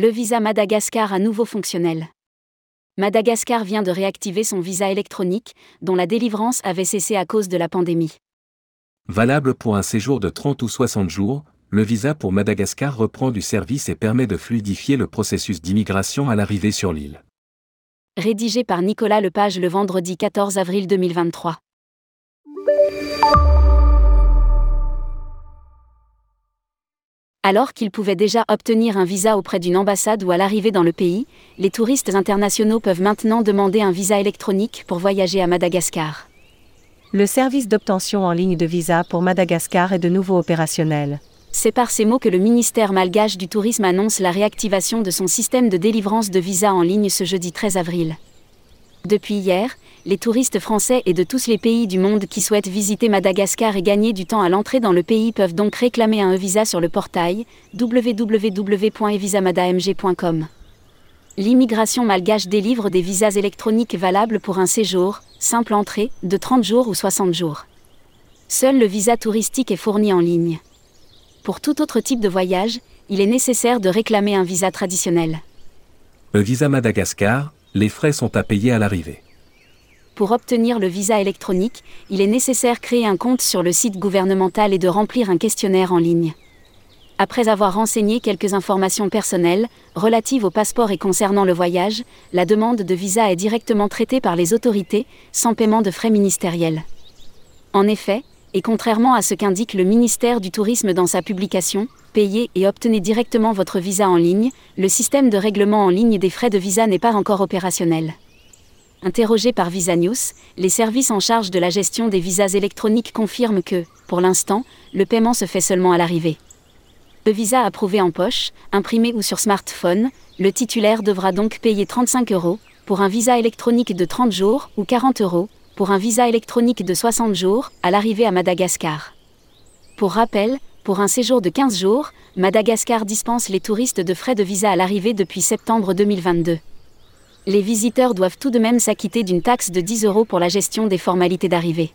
Le visa Madagascar à nouveau fonctionnel. Madagascar vient de réactiver son visa électronique, dont la délivrance avait cessé à cause de la pandémie. Valable pour un séjour de 30 ou 60 jours, le visa pour Madagascar reprend du service et permet de fluidifier le processus d'immigration à l'arrivée sur l'île. Rédigé par Nicolas Lepage le vendredi 14 avril 2023. Alors qu'ils pouvaient déjà obtenir un visa auprès d'une ambassade ou à l'arrivée dans le pays, les touristes internationaux peuvent maintenant demander un visa électronique pour voyager à Madagascar. Le service d'obtention en ligne de visa pour Madagascar est de nouveau opérationnel. C'est par ces mots que le ministère malgache du Tourisme annonce la réactivation de son système de délivrance de visa en ligne ce jeudi 13 avril. Depuis hier, les touristes français et de tous les pays du monde qui souhaitent visiter Madagascar et gagner du temps à l'entrée dans le pays peuvent donc réclamer un e-visa sur le portail www.evisamadamg.com. L'immigration malgache délivre des visas électroniques valables pour un séjour, simple entrée, de 30 jours ou 60 jours. Seul le visa touristique est fourni en ligne. Pour tout autre type de voyage, il est nécessaire de réclamer un visa traditionnel. Le visa Madagascar, les frais sont à payer à l'arrivée. Pour obtenir le visa électronique, il est nécessaire créer un compte sur le site gouvernemental et de remplir un questionnaire en ligne. Après avoir renseigné quelques informations personnelles, relatives au passeport et concernant le voyage, la demande de visa est directement traitée par les autorités, sans paiement de frais ministériels. En effet, et contrairement à ce qu'indique le ministère du Tourisme dans sa publication, Payez et obtenez directement votre visa en ligne, le système de règlement en ligne des frais de visa n'est pas encore opérationnel. Interrogé par Visa News, les services en charge de la gestion des visas électroniques confirment que, pour l'instant, le paiement se fait seulement à l'arrivée. Le visa approuvé en poche, imprimé ou sur smartphone, le titulaire devra donc payer 35 euros, pour un visa électronique de 30 jours, ou 40 euros, pour un visa électronique de 60 jours, à l'arrivée à Madagascar. Pour rappel, pour un séjour de 15 jours, Madagascar dispense les touristes de frais de visa à l'arrivée depuis septembre 2022. Les visiteurs doivent tout de même s'acquitter d'une taxe de 10 euros pour la gestion des formalités d'arrivée.